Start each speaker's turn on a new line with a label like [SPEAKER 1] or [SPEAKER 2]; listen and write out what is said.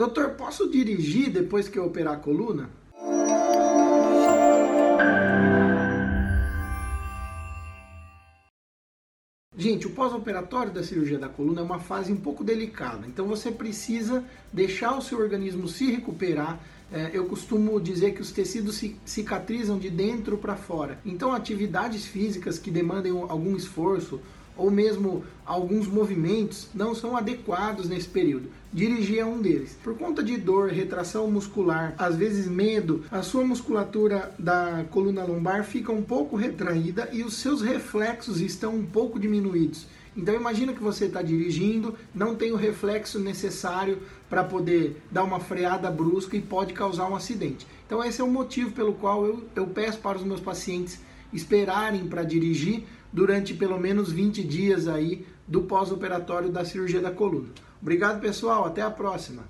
[SPEAKER 1] Doutor, posso dirigir depois que eu operar a coluna? Gente, o pós-operatório da cirurgia da coluna é uma fase um pouco delicada, então você precisa deixar o seu organismo se recuperar. É, eu costumo dizer que os tecidos cicatrizam de dentro para fora. Então, atividades físicas que demandem algum esforço ou mesmo alguns movimentos não são adequados nesse período. Dirigir é um deles. Por conta de dor, retração muscular, às vezes medo, a sua musculatura da coluna lombar fica um pouco retraída e os seus reflexos estão um pouco diminuídos. Então imagina que você está dirigindo, não tem o reflexo necessário para poder dar uma freada brusca e pode causar um acidente. Então esse é o motivo pelo qual eu, eu peço para os meus pacientes esperarem para dirigir durante pelo menos 20 dias aí do pós-operatório da cirurgia da coluna. Obrigado, pessoal. Até a próxima.